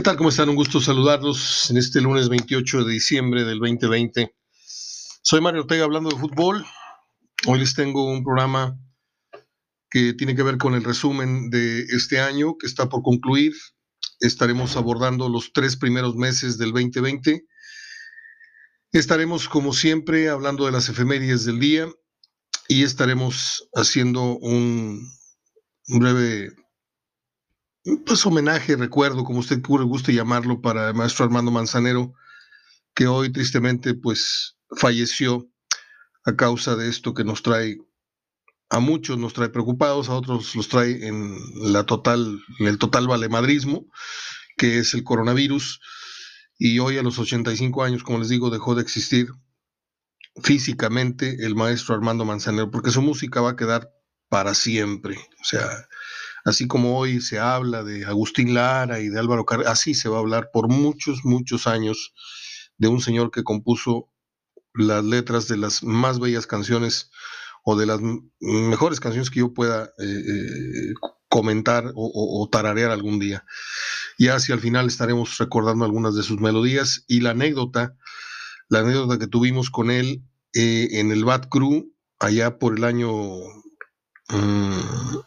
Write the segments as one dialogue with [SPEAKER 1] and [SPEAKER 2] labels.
[SPEAKER 1] ¿Qué tal? ¿Cómo están? Un gusto saludarlos en este lunes 28 de diciembre del 2020. Soy Mario Ortega hablando de fútbol. Hoy les tengo un programa que tiene que ver con el resumen de este año que está por concluir. Estaremos abordando los tres primeros meses del 2020. Estaremos, como siempre, hablando de las efemérides del día y estaremos haciendo un, breve pues homenaje, recuerdo, como usted guste llamarlo, para el maestro Armando Manzanero, que hoy tristemente pues falleció a causa de esto que nos trae a muchos nos trae preocupados, a otros los trae en la total en el total valemadrismo, que es el coronavirus y hoy a los 85 años, como les digo, dejó de existir físicamente el maestro Armando Manzanero, porque su música va a quedar para siempre. O sea, así como hoy se habla de Agustín Lara y de Álvaro Carrera, así se va a hablar por muchos, muchos años de un señor que compuso las letras de las más bellas canciones o de las mejores canciones que yo pueda eh, eh, comentar o, tararear algún día. Y así al final estaremos recordando algunas de sus melodías y la anécdota, la anécdota que tuvimos con él eh, en el Bat Crew allá por el año mm,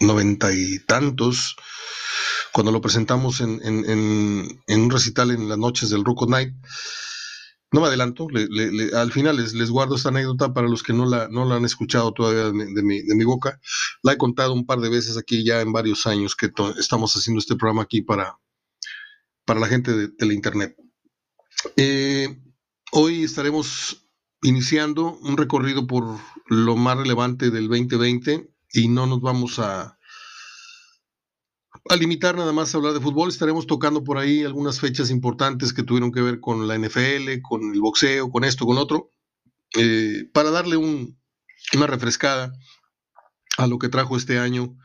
[SPEAKER 1] noventa y tantos, cuando lo presentamos en, un recital en las noches del Ruco Night. No me adelanto, al final les, les, guardo esta anécdota para los que no la, no la han escuchado todavía de mi, de mi, boca. La he contado un par de veces aquí ya en varios años que estamos haciendo este programa aquí para, para la gente de, la Internet. Eh, hoy estaremos iniciando un recorrido por lo más relevante del 2020 y no nos vamos a, a limitar nada más a hablar de fútbol, estaremos tocando por ahí algunas fechas importantes que tuvieron que ver con la NFL, con el boxeo, con esto, con otro, eh, para darle una refrescada a lo que trajo este año,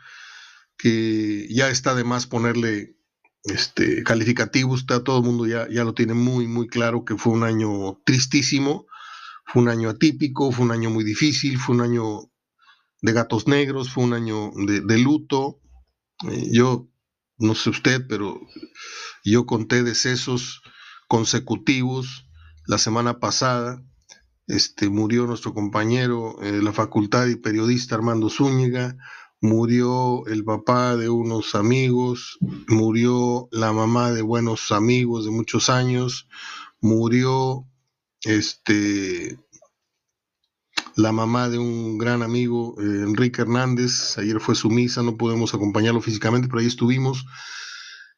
[SPEAKER 1] que ya está de más ponerle este, calificativos, está, todo el mundo ya, ya lo tiene muy, muy claro que fue un año tristísimo, fue un año atípico, fue un año muy difícil, fue un año de gatos negros, fue un año de luto, eh, yo, no sé usted, pero yo conté decesos consecutivos. La semana pasada. Este, murió nuestro compañero de la facultad y periodista Armando Zúñiga, murió el papá de unos amigos, murió la mamá de buenos amigos de muchos años, murió este la mamá de un gran amigo, eh, Enrique Hernández. Ayer fue su misa, no podemos acompañarlo físicamente, pero ahí estuvimos.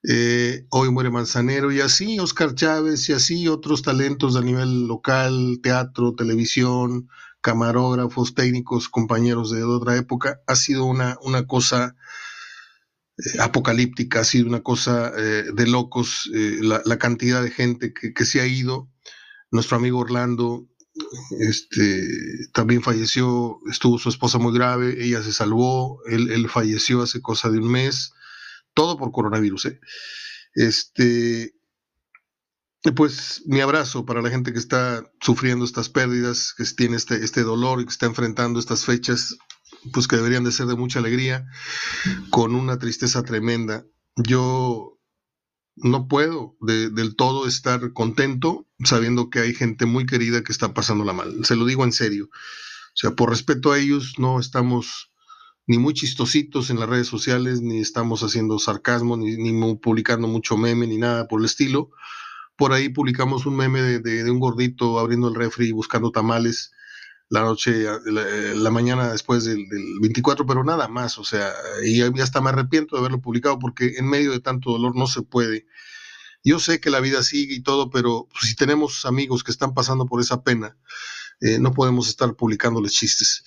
[SPEAKER 1] Eh, hoy muere Manzanero y así Oscar Chávez y así otros talentos a nivel local, teatro, televisión, camarógrafos, técnicos, compañeros de otra época. Ha sido una, una cosa eh, apocalíptica, ha sido una cosa de locos, la, cantidad de gente que, que se ha ido. Nuestro amigo Orlando este, también falleció, estuvo su esposa muy grave, ella se salvó, él, falleció hace cosa de un mes, todo por coronavirus. ¿eh? Este, pues mi abrazo para la gente que está sufriendo estas pérdidas, que tiene este, este dolor y que está enfrentando estas fechas, pues que deberían de ser de mucha alegría, con una tristeza tremenda. Yo no puedo del todo estar contento sabiendo que hay gente muy querida que está pasándola mal. Se lo digo en serio. O sea, por respeto a ellos, no estamos ni muy chistositos en las redes sociales, ni estamos haciendo sarcasmo, ni, publicando mucho meme, ni nada por el estilo. Por ahí publicamos un meme de, un gordito abriendo el refri y buscando tamales la noche, la, mañana después del, 24, pero nada más, o sea, y hasta me arrepiento de haberlo publicado porque en medio de tanto dolor no se puede. Yo sé que la vida sigue y todo, pero si tenemos amigos que están pasando por esa pena, eh, no podemos estar publicándoles chistes.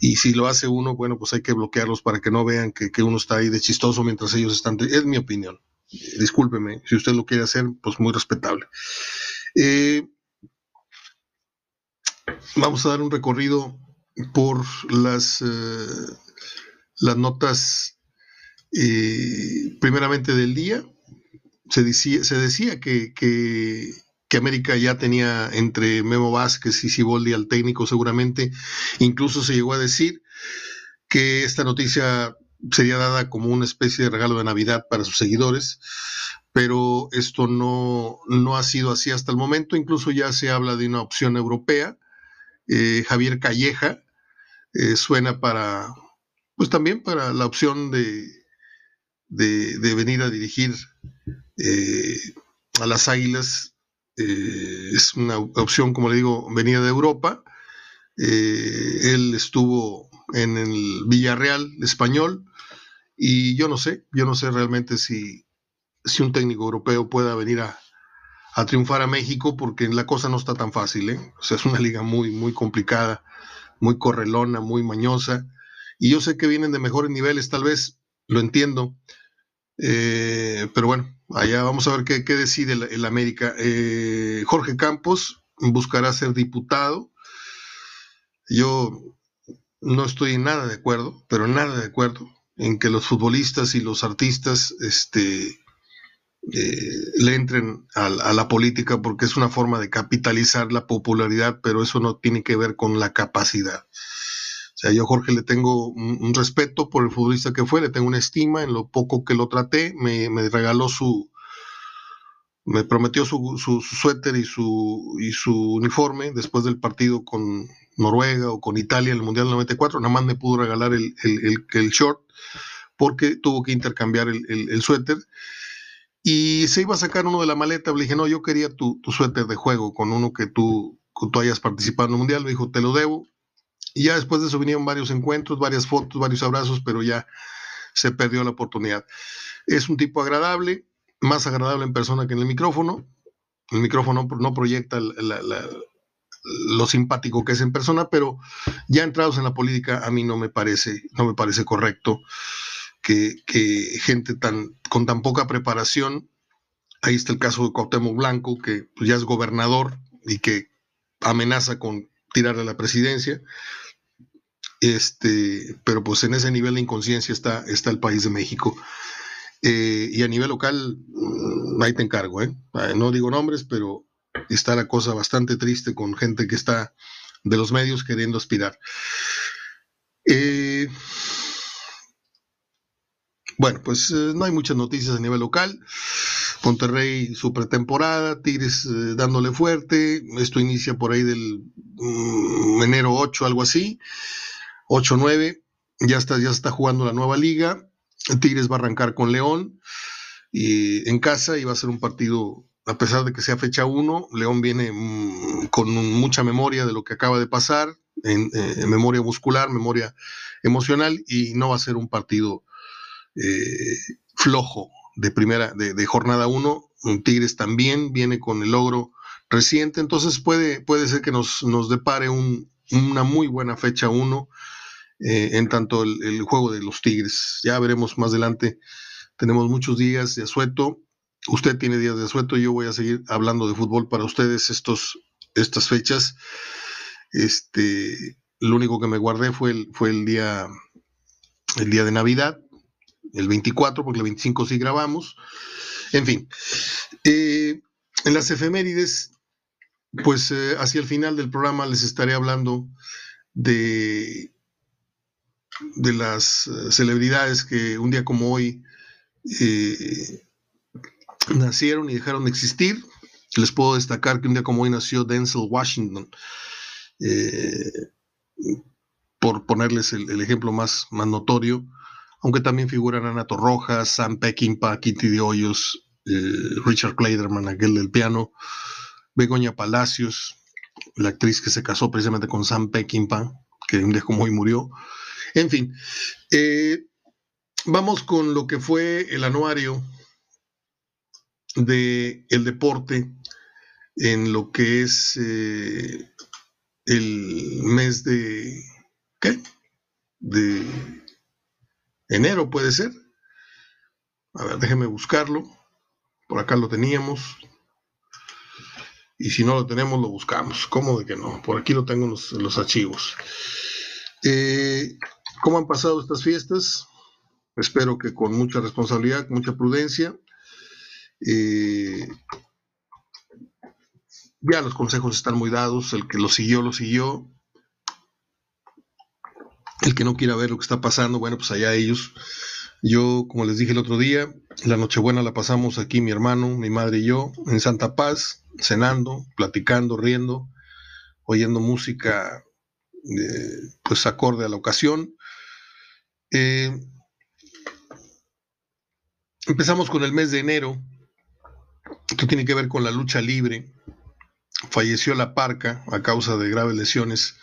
[SPEAKER 1] Y si lo hace uno, bueno, pues hay que bloquearlos para que no vean que, que uno está ahí de chistoso mientras ellos están. Es mi opinión. Discúlpeme, si usted lo quiere hacer, pues muy respetable. Eh, Vamos a dar un recorrido por las, eh, las notas eh, primeramente del día. Se decía, se decía que, que, América ya tenía entre Memo Vázquez y Siboldi al técnico seguramente. Incluso se llegó a decir que esta noticia sería dada como una especie de regalo de Navidad para sus seguidores pero esto no, no ha sido así hasta el momento. Incluso ya se habla de una opción europea. Eh, Javier Calleja eh, suena para, pues también para la opción de, de, venir a dirigir eh, a las Águilas. es una opción, como le digo, venida de Europa. él estuvo en el Villarreal español y yo no sé, yo no sé realmente si, si un técnico europeo pueda venir a, triunfar a México, porque la cosa no está tan fácil, ¿eh? O sea, es una liga muy, muy complicada, muy correlona, muy mañosa. Y yo sé que vienen de mejores niveles, tal vez, lo entiendo. Eh, pero bueno, allá vamos a ver qué, decide el, América. Eh, Jorge Campos buscará ser diputado. Yo no estoy nada de acuerdo, pero nada de acuerdo en que los futbolistas y los artistas este, eh, le entren a, la política porque es una forma de capitalizar la popularidad, pero eso no tiene que ver con la capacidad. O sea, yo Jorge le tengo un, respeto por el futbolista que fue, le tengo una estima en lo poco que lo traté, me, regaló su, me prometió su, suéter y su, y su uniforme después del partido con Noruega o con Italia en el Mundial 94, nada más me pudo regalar el, el, short porque tuvo que intercambiar el, suéter y se iba a sacar uno de la maleta. Le dije, no, yo quería tu, suéter de juego con uno que tú, tú hayas participado en el mundial. Me dijo, te lo debo. Y ya después de eso vinieron varios encuentros, varias fotos, varios abrazos, pero ya se perdió la oportunidad. Es un tipo agradable, más agradable en persona que en el micrófono. El micrófono no proyecta lo simpático que es en persona, pero ya entrados en la política a mí no me parece, no me parece correcto que, gente tan, con tan poca preparación, ahí está el caso de Cuauhtémoc Blanco, que pues, ya es gobernador y que amenaza con tirarle a la presidencia, este, pero pues en ese nivel de inconsciencia está, está el país de México. Eh, y a nivel local, mm, ahí te encargo, ¿eh? No digo nombres, pero está la cosa bastante triste con gente que está de los medios queriendo aspirar. Eh, bueno, pues eh, no hay muchas noticias a nivel local. Monterrey su pretemporada, Tigres eh, dándole fuerte. Esto inicia por ahí del mm, enero 8, algo así. 8-9. Ya está, ya está jugando la nueva liga. Tigres va a arrancar con León y en casa y va a ser un partido, a pesar de que sea fecha 1, León viene mm, con mucha memoria de lo que acaba de pasar, en, eh, memoria muscular, memoria emocional, y no va a ser un partido eh, flojo de primera, de, jornada 1. Tigres también viene con el logro reciente, entonces puede, puede ser que nos, nos depare una muy buena fecha 1 eh, en tanto el, juego de los Tigres. Ya veremos más adelante. Tenemos muchos días de asueto. Usted tiene días de asueto. Yo voy a seguir hablando de fútbol para ustedes estos, estas fechas. Este, lo único que me guardé fue el, fue el día, el día de Navidad el 24, porque el 25 sí grabamos. En fin, eh, en las efemérides, pues eh, hacia el final del programa les estaré hablando de, de las eh, celebridades que un día como hoy nacieron y dejaron de existir. Les puedo destacar que un día como hoy nació Denzel Washington, por ponerles el, ejemplo más, más notorio aunque también figuran Ana Rojas, Sam Peckinpah, Kitty de Hoyos, eh, Richard Clayderman, aquel del piano, Begoña Palacios, la actriz que se casó precisamente con Sam Peckinpah, que un día como hoy murió. En fin, eh, vamos con lo que fue el anuario del el deporte en lo que es eh, el mes de ¿qué? de enero puede ser. A ver, déjeme buscarlo. Por acá lo teníamos. Y si no lo tenemos, lo buscamos. ¿Cómo de que no? Por aquí lo tengo en los, archivos. Eh, ¿Cómo han pasado estas fiestas? Espero que con mucha responsabilidad, con mucha prudencia. Eh, ya los consejos están muy dados. El que lo siguió, lo siguió. El que no quiera ver lo que está pasando, bueno, pues allá ellos. Yo, como les dije el otro día, la Nochebuena la pasamos aquí mi hermano, mi madre y yo, en Santa Paz, cenando, platicando, riendo, oyendo música eh, pues acorde a la ocasión. Eh, empezamos con el mes de enero, esto tiene que ver con la lucha libre. Falleció la parca a causa de graves lesiones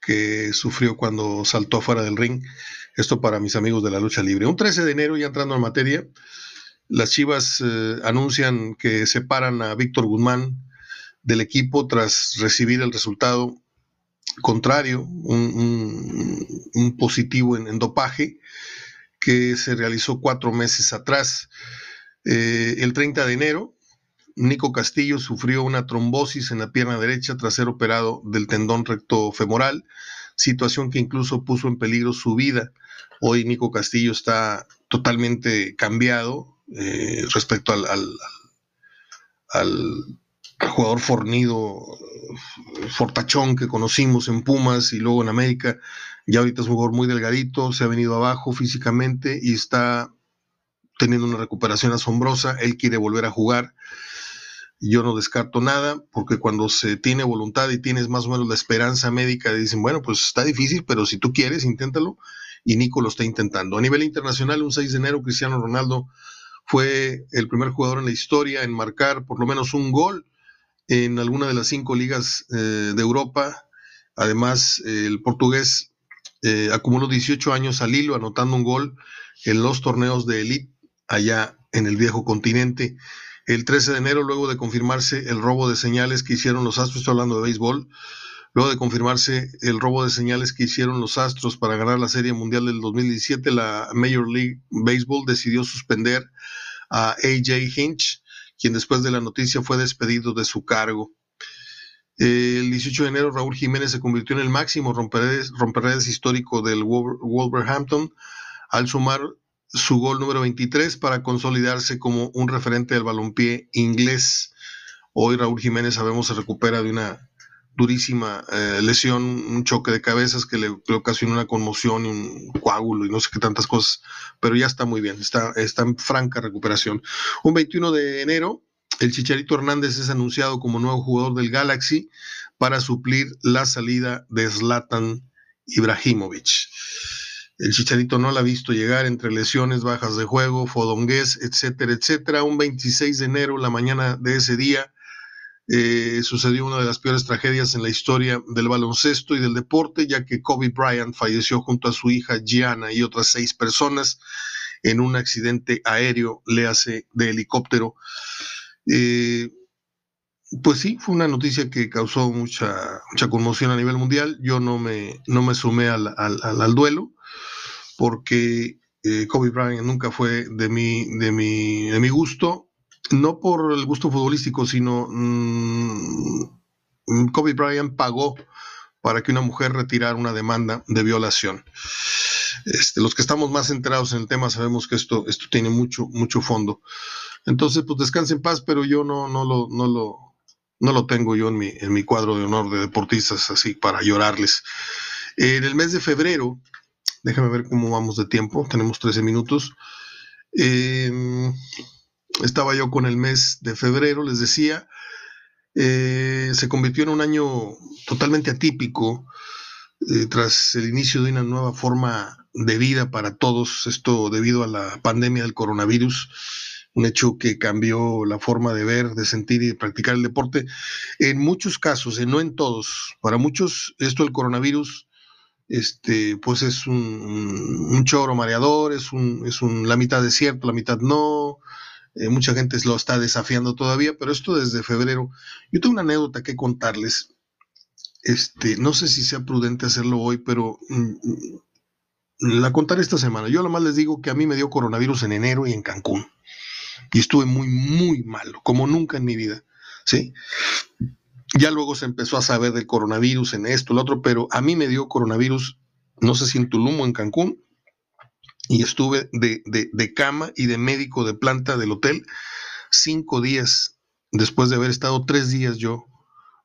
[SPEAKER 1] que sufrió cuando saltó afuera del ring. Esto para mis amigos de la lucha libre. Un 13 de enero, ya entrando en materia, las Chivas eh, anuncian que separan a Víctor Guzmán del equipo tras recibir el resultado contrario, un, positivo en, dopaje que se realizó cuatro meses atrás. Eh, el 30 de enero, Nico Castillo sufrió una trombosis en la pierna derecha tras ser operado del tendón recto femoral, situación que incluso puso en peligro su vida. Hoy Nico Castillo está totalmente cambiado eh, respecto al, al, jugador fornido, fortachón que conocimos en Pumas y luego en América. Ya ahorita es un jugador muy delgadito, se ha venido abajo físicamente y está teniendo una recuperación asombrosa. Él quiere volver a jugar. Yo no descarto nada, porque cuando se tiene voluntad y tienes más o menos la esperanza médica, dicen, bueno, pues está difícil, pero si tú quieres, inténtalo. Y Nico lo está intentando. A nivel internacional, un 6 de enero, Cristiano Ronaldo fue el primer jugador en la historia en marcar por lo menos un gol en alguna de las cinco ligas eh, de Europa. Además, el portugués eh, acumuló 18 años al hilo anotando un gol en los torneos de elite allá en el viejo continente. El 13 de enero, luego de confirmarse el robo de señales que hicieron los Astros, estoy hablando de béisbol, luego de confirmarse el robo de señales que hicieron los Astros para ganar la Serie Mundial del 2017, la Major League Baseball decidió suspender a AJ Hinch, quien después de la noticia fue despedido de su cargo. El 18 de enero, Raúl Jiménez se convirtió en el máximo romperredes, romperredes histórico del Wolverhampton al sumar su gol número 23 para consolidarse como un referente del balompié inglés. Hoy Raúl Jiménez sabemos se recupera de una durísima eh, lesión, un choque de cabezas que le, ocasionó una conmoción y un coágulo y no sé qué tantas cosas, pero ya está muy bien, está, está en franca recuperación. Un 21 de enero, el Chicharito Hernández es anunciado como nuevo jugador del Galaxy para suplir la salida de Zlatan Ibrahimovic. El Chicharito no la ha visto llegar entre lesiones, bajas de juego, fodongués, etcétera, etcétera. Un 26 de enero, la mañana de ese día, eh, sucedió una de las peores tragedias en la historia del baloncesto y del deporte, ya que Kobe Bryant falleció junto a su hija Gianna y otras seis personas en un accidente aéreo, le hace de helicóptero. Eh, pues sí, fue una noticia que causó mucha, mucha conmoción a nivel mundial. Yo no me, no me sumé al, al duelo porque eh, Kobe Bryant nunca fue de mi, de, mi, de mi gusto, no por el gusto futbolístico, sino mm, Kobe Bryant pagó para que una mujer retirara una demanda de violación. Este, los que estamos más enterados en el tema sabemos que esto, esto tiene mucho, mucho fondo. Entonces, pues descanse en paz, pero yo no, no, lo, no, lo, no lo tengo yo en mi, en mi cuadro de honor de deportistas así para llorarles. En el mes de febrero, Déjame ver cómo vamos de tiempo. Tenemos 13 minutos. Em, estaba yo con el mes de febrero, les decía. Eh, se convirtió en un año totalmente atípico eh, tras el inicio de una nueva forma de vida para todos, esto debido a la pandemia del coronavirus, un hecho que cambió la forma de ver, de sentir y de practicar el deporte. En muchos casos, eh, no en todos, para muchos esto del coronavirus este, pues es un, un choro mareador, es, un, es un, la mitad es cierto, la mitad no. Eh, mucha gente lo está desafiando todavía, pero esto desde febrero. Yo tengo una anécdota que contarles. Este, no sé si sea prudente hacerlo hoy, pero mm, mm, la contaré esta semana. Yo más les digo que a mí me dio coronavirus en enero y en Cancún. Y estuve muy, muy malo, como nunca en mi vida. ¿Sí? Ya luego se empezó a saber del coronavirus en esto, lo otro, pero a mí me dio coronavirus, no sé si en Tulum o en Cancún, y estuve de, cama y de médico de planta del hotel cinco días después de haber estado tres días yo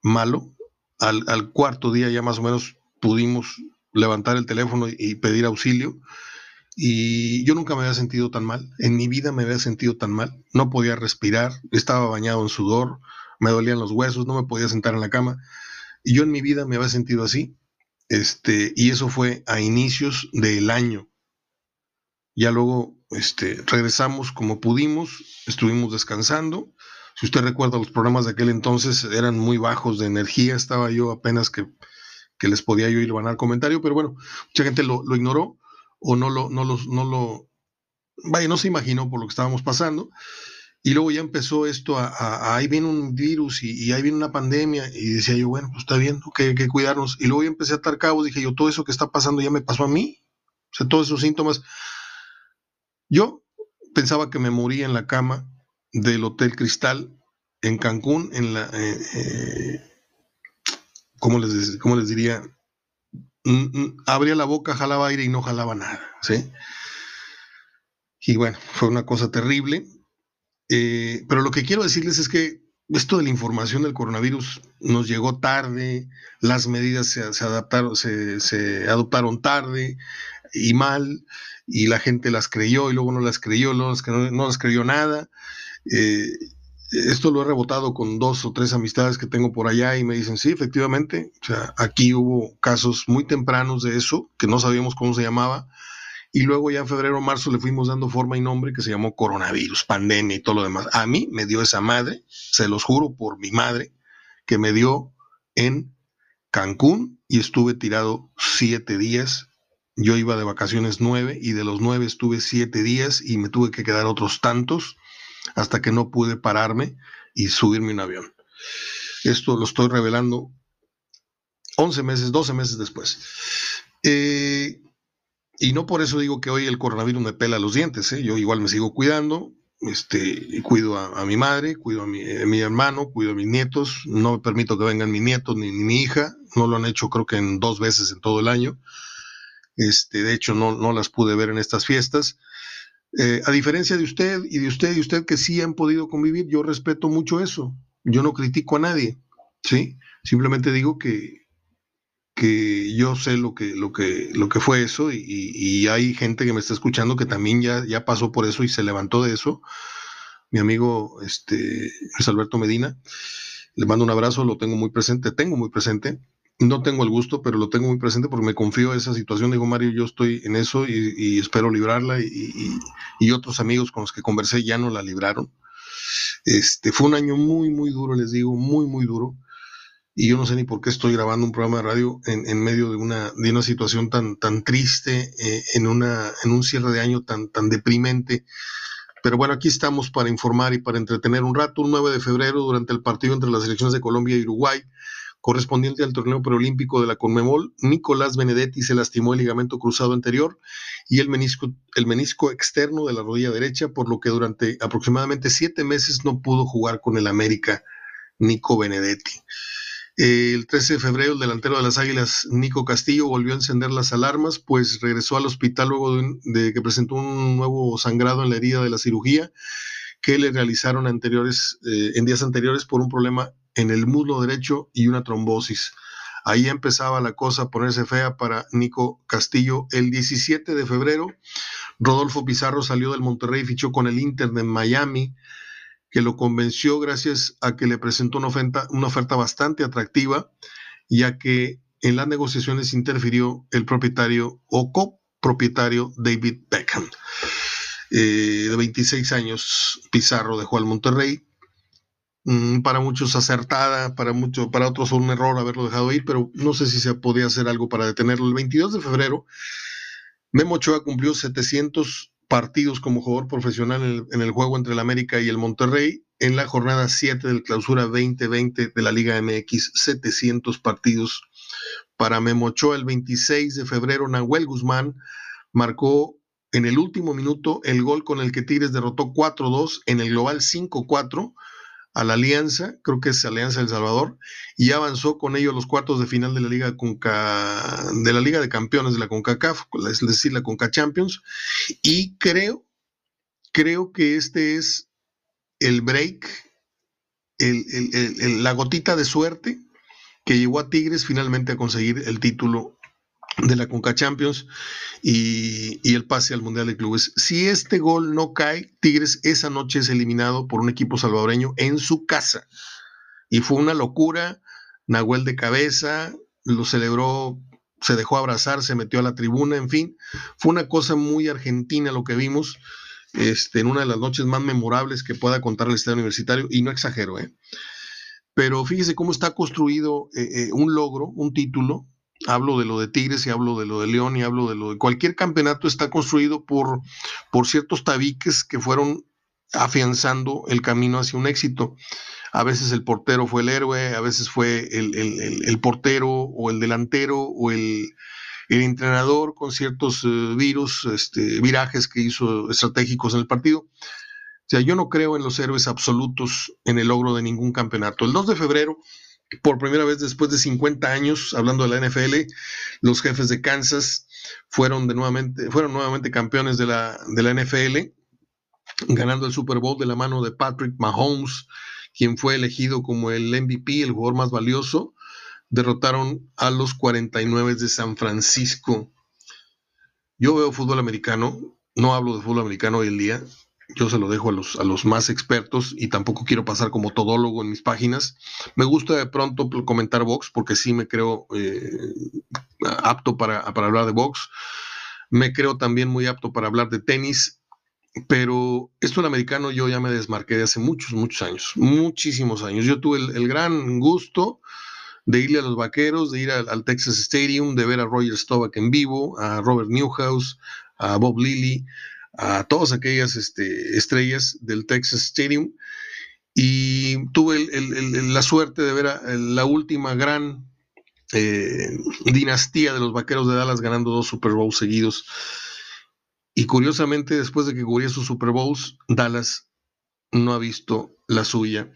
[SPEAKER 1] malo. Al, cuarto día ya más o menos pudimos levantar el teléfono y, pedir auxilio. Y yo nunca me había sentido tan mal, en mi vida me había sentido tan mal, no podía respirar, estaba bañado en sudor, me dolían los huesos, no me podía sentar en la cama. Y yo en mi vida me había sentido así, este, y eso fue a inicios del año. Ya luego este, regresamos como pudimos, estuvimos descansando. Si usted recuerda, los programas de aquel entonces eran muy bajos de energía, estaba yo apenas que, que les podía yo ir ganar comentario, pero bueno, mucha gente lo, lo ignoró o no lo, no, los, no lo, vaya, no se imaginó por lo que estábamos pasando. Y luego ya empezó esto a, ahí viene un virus y, ahí viene una pandemia. Y decía yo, bueno, pues está bien, que hay que cuidarnos. Y luego empecé a atar cabos, dije yo, todo eso que está pasando ya me pasó a mí. O sea, todos esos síntomas. Yo pensaba que me moría en la cama del Hotel Cristal en Cancún, en la, eh, eh, ¿cómo, les, ¿cómo les diría? Mm, mm, abría la boca, jalaba aire y no jalaba nada, ¿sí? Y bueno, fue una cosa terrible. Eh, pero lo que quiero decirles es que esto de la información del coronavirus nos llegó tarde, las medidas se, adaptaron, se, adoptaron tarde y mal, y la gente las creyó y luego no las creyó, no las, no las creyó nada. Eh, esto lo he rebotado con dos o tres amistades que tengo por allá y me dicen, sí, efectivamente, o sea, aquí hubo casos muy tempranos de eso, que no sabíamos cómo se llamaba, y luego ya en febrero o marzo le fuimos dando forma y nombre que se llamó coronavirus, pandemia y todo lo demás. A mí me dio esa madre, se los juro por mi madre, que me dio en Cancún y estuve tirado siete días. Yo iba de vacaciones nueve y de los nueve estuve siete días y me tuve que quedar otros tantos hasta que no pude pararme y subirme un avión. Esto lo estoy revelando 11 meses, 12 meses después. Eh, y no por eso digo que hoy el coronavirus me pela los dientes, ¿eh? yo igual me sigo cuidando, este, cuido a, mi madre, cuido a mi, hermano, cuido a mis nietos, no me permito que vengan mis nietos ni, mi hija, no lo han hecho creo que en dos veces en todo el año, este, de hecho no, no las pude ver en estas fiestas, eh, a diferencia de usted y de usted y usted que sí han podido convivir, yo respeto mucho eso. Yo no critico a nadie, ¿sí? Simplemente digo que, que yo sé lo que, lo que, lo que fue eso y, hay gente que me está escuchando que también ya, ya pasó por eso y se levantó de eso. Mi amigo este, Alberto Medina, le mando un abrazo, lo tengo muy presente, tengo muy presente no tengo el gusto, pero lo tengo muy presente porque me confío en esa situación. Digo, Mario, yo estoy en eso y, espero librarla y, otros amigos con los que conversé ya no la libraron. Este, fue un año muy, muy duro, les digo, muy, muy duro. Y yo no sé ni por qué estoy grabando un programa de radio en, medio de una, de una situación tan, tan triste, eh, en, una, en un cierre de año tan, tan deprimente. Pero bueno, aquí estamos para informar y para entretener un rato. Un 9 de febrero, durante el partido entre las elecciones de Colombia y Uruguay, correspondiente al torneo preolímpico de la Conmebol, Nicolás Benedetti se lastimó el ligamento cruzado anterior y el menisco, el menisco externo de la rodilla derecha, por lo que durante aproximadamente siete meses no pudo jugar con el América Nico Benedetti. El 13 de febrero, el delantero de las Águilas, Nico Castillo, volvió a encender las alarmas, pues regresó al hospital luego de, que presentó un nuevo sangrado en la herida de la cirugía que le realizaron anteriores, eh, en días anteriores por un problema en el muslo derecho y una trombosis. Ahí empezaba la cosa a ponerse fea para Nico Castillo. El 17 de febrero, Rodolfo Pizarro salió del Monterrey y fichó con el Inter de Miami, que lo convenció gracias a que le presentó una oferta, una oferta bastante atractiva, ya que en las negociaciones interfirió el propietario o copropietario David Beckham. Eh, de 26 años, Pizarro dejó al Monterrey Mm, para muchos acertada, para muchos, para otros un error haberlo dejado ir, pero no sé si se podía hacer algo para detenerlo. El 22 de febrero, Memo Ochoa cumplió 700 partidos como jugador profesional en el, juego entre el América y el Monterrey en la jornada 7 del clausura 2020 de la Liga MX, 700 partidos para Memo Ochoa. El 26 de febrero, Nahuel Guzmán marcó en el último minuto el gol con el que Tigres derrotó 4-2 en el global 5-4 a la Alianza, creo que es Alianza El Salvador, y avanzó con ellos los cuartos de final de la Liga de la Liga de Campeones de la CONCACAF, es decir, la CONCA Champions, y creo, creo que este es el break, la gotita de suerte que llevó a Tigres finalmente a conseguir el título de la Conca Champions y, el pase al Mundial de Clubes. Si este gol no cae, Tigres esa noche es eliminado por un equipo salvadoreño en su casa. Y fue una locura. Nahuel de cabeza, lo celebró, se dejó abrazar, se metió a la tribuna, en fin. Fue una cosa muy argentina lo que vimos este, en una de las noches más memorables que pueda contar el Estadio Universitario, y no exagero, ¿eh? Pero fíjese cómo está construido eh, eh, un logro, un título. Hablo de lo de Tigres y hablo de lo de León y hablo de lo de cualquier campeonato está construido por, por ciertos tabiques que fueron afianzando el camino hacia un éxito. A veces el portero fue el héroe, a veces fue el, portero o el delantero o el, entrenador con ciertos eh, virus, este, virajes que hizo estratégicos en el partido. O sea, yo no creo en los héroes absolutos en el logro de ningún campeonato. El 2 de febrero, por primera vez después de 50 años, hablando de la NFL, los jefes de Kansas fueron, de nuevamente, fueron nuevamente campeones de la, de la NFL, ganando el Super Bowl de la mano de Patrick Mahomes, quien fue elegido como el MVP, el jugador más valioso. Derrotaron a los 49 de San Francisco. Yo veo fútbol americano, no hablo de fútbol americano hoy en día, yo se lo dejo a los, a los más expertos y tampoco quiero pasar como todólogo en mis páginas. Me gusta de pronto comentar box porque sí me creo eh, apto para, hablar de box. Me creo también muy apto para hablar de tenis, pero esto en americano yo ya me desmarqué de hace muchos, muchos años, muchísimos años. Yo tuve el, gran gusto de irle a los vaqueros, de ir al, al, Texas Stadium, de ver a Roger Staubach en vivo, a Robert Newhouse, a Bob Lilly, a todas aquellas este, estrellas del Texas Stadium y tuve la suerte de ver la última gran eh, dinastía de los Vaqueros de Dallas ganando dos Super Bowls seguidos. Y curiosamente, después de que cubría sus Super Bowls, Dallas no ha visto la suya.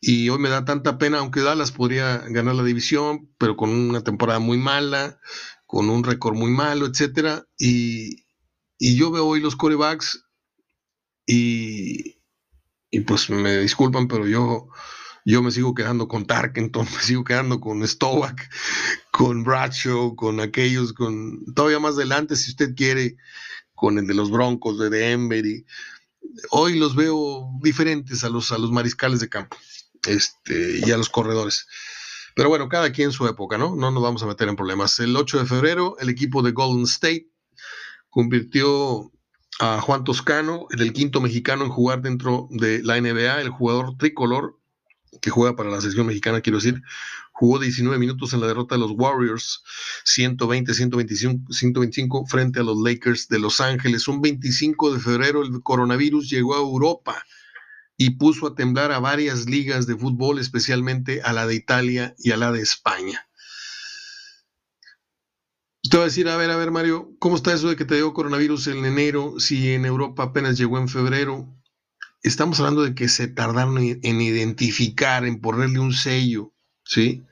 [SPEAKER 1] Y hoy me da tanta pena, aunque Dallas podría ganar la división, pero con una temporada muy mala, con un récord muy malo, etcétera. Y, y yo veo hoy los corebacks y, y pues me disculpan, pero yo, yo me sigo quedando con Tarkenton, me sigo quedando con Stovak, con Bradshaw, con aquellos, con todavía más adelante, si usted quiere, con el de los Broncos de Denver. Hoy los veo diferentes a los, a los mariscales de campo este, y a los corredores. Pero bueno, cada quien su época, ¿no? No nos vamos a meter en problemas. El 8 de febrero, el equipo de Golden State convirtió a Juan Toscano en el quinto mexicano en jugar dentro de la NBA, el jugador tricolor que juega para la selección mexicana, quiero decir, jugó 19 minutos en la derrota de los Warriors, 120-125 frente a los Lakers de Los Ángeles. Un 25 de febrero el coronavirus llegó a Europa y puso a temblar a varias ligas de fútbol, especialmente a la de Italia y a la de España. Te voy a decir, a ver, a ver, Mario, ¿cómo está eso de que te dio coronavirus en enero si en Europa apenas llegó en febrero? Estamos hablando de que se tardaron en identificar, en ponerle un sello, ¿sí?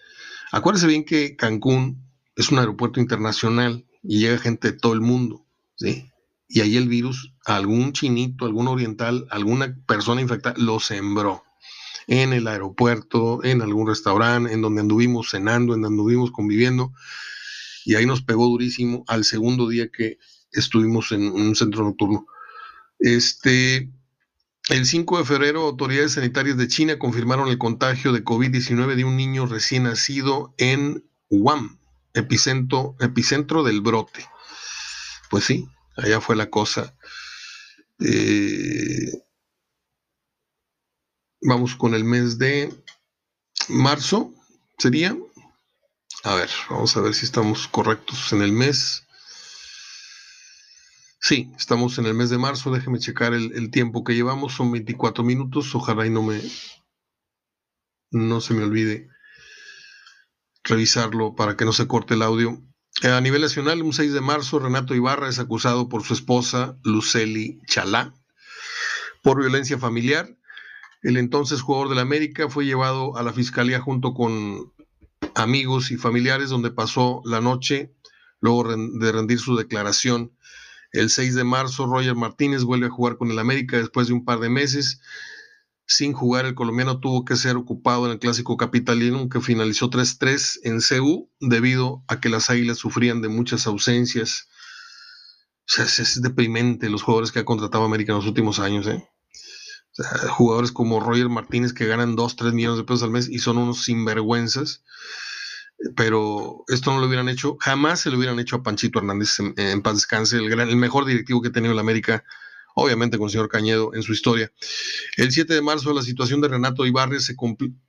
[SPEAKER 1] Acuérdese bien que Cancún es un aeropuerto internacional y llega gente de todo el mundo, ¿sí? Y ahí el virus, algún chinito, algún oriental, alguna persona infectada, lo sembró en el aeropuerto, en algún restaurante, en donde anduvimos cenando, en donde anduvimos conviviendo y ahí nos pegó durísimo al segundo día que estuvimos en un centro nocturno. Este, el 5 de febrero, autoridades sanitarias de China confirmaron el contagio de COVID-19 de un niño recién nacido en Wuhan, epicentro, epicentro del brote. Pues sí, allá fue la cosa. Eh, vamos con el mes de marzo, sería. A ver, vamos a ver si estamos correctos en el mes. Sí, estamos en el mes de marzo. Déjeme checar el, tiempo que llevamos. Son 24 minutos. Ojalá y no me. No se me olvide revisarlo para que no se corte el audio. Eh, a nivel nacional, un 6 de marzo, Renato Ibarra es acusado por su esposa, Luceli Chalá, por violencia familiar. El entonces jugador del América fue llevado a la fiscalía junto con amigos y familiares donde pasó la noche luego de rendir su declaración. El 6 de marzo, Roger Martínez vuelve a jugar con el América después de un par de meses. sin jugar, el colombiano tuvo que ser ocupado en el clásico capitalino que finalizó 3-3 en CU debido a que las Águilas sufrían de muchas ausencias. O sea, es, deprimente los jugadores que ha contratado América en los últimos años. ¿eh? Jugadores como Roger Martínez que ganan 2, 3 millones de pesos al mes y son unos sinvergüenzas. Pero esto no lo hubieran hecho, jamás se lo hubieran hecho a Panchito Hernández en, paz descanse, el, gran, el mejor directivo que ha tenido la América obviamente con el señor Cañedo en su historia. El 7 de marzo la situación de Renato Ibarra se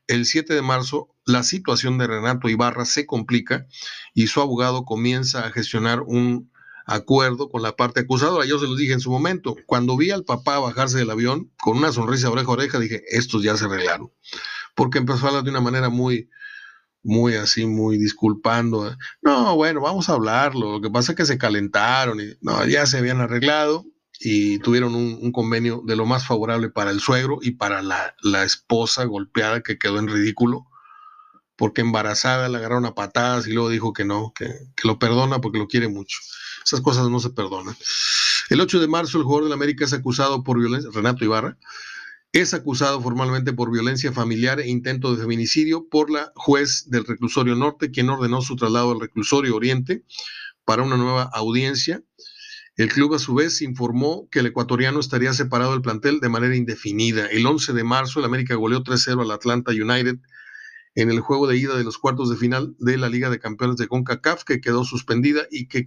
[SPEAKER 1] el 7 de marzo la situación de Renato Ibarra se complica y su abogado comienza a gestionar un acuerdo con la parte acusadora. Yo se los dije en su momento, cuando vi al papá bajarse del avión con una sonrisa oreja a oreja, dije, estos ya se arreglaron, porque empezó a hablar de una manera muy, muy así, muy disculpando. No, bueno, vamos a hablarlo. Lo que pasa es que se calentaron y no, ya se habían arreglado y tuvieron un, convenio de lo más favorable para el suegro y para la, esposa golpeada que quedó en ridículo, porque embarazada le agarraron a patadas y luego dijo que no, que, lo perdona porque lo quiere mucho. Esas cosas no se perdonan. El 8 de marzo el jugador del América es acusado por violencia, Renato Ibarra, es acusado formalmente por violencia familiar e intento de feminicidio por la juez del reclusorio norte, quien ordenó su traslado al reclusorio oriente para una nueva audiencia el club a su vez informó que el ecuatoriano estaría separado del plantel de manera indefinida. El 11 de marzo el América goleó 3-0 al Atlanta United en el juego de ida de los cuartos de final de la Liga de Campeones de CONCACAF que quedó suspendida y que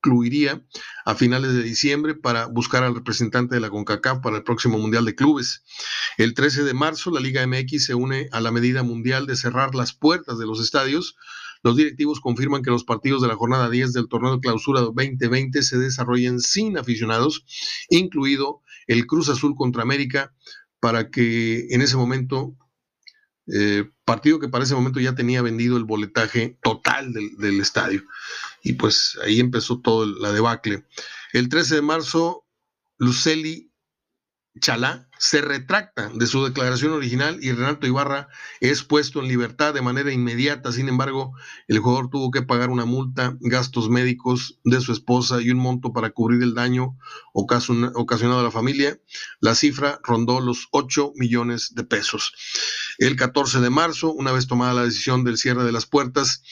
[SPEAKER 1] concluiría a finales de diciembre para buscar al representante de la CONCACAF para el próximo Mundial de Clubes. El 13 de marzo la Liga MX se une a la medida mundial de cerrar las puertas de los estadios los directivos confirman que los partidos de la jornada 10 del torneo de clausura 2020 se desarrollen sin aficionados, incluido el Cruz Azul contra América, para que en ese momento, eh, partido que para ese momento ya tenía vendido el boletaje total del, estadio. Y pues ahí empezó todo la debacle. El 13 de marzo, Luceli Chalá se retracta de su declaración original y Renato Ibarra es puesto en libertad de manera inmediata. Sin embargo, el jugador tuvo que pagar una multa, gastos médicos de su esposa y un monto para cubrir el daño ocasionado a la familia. La cifra rondó los 8 millones de pesos. El 14 de marzo, una vez tomada la decisión del cierre de las puertas,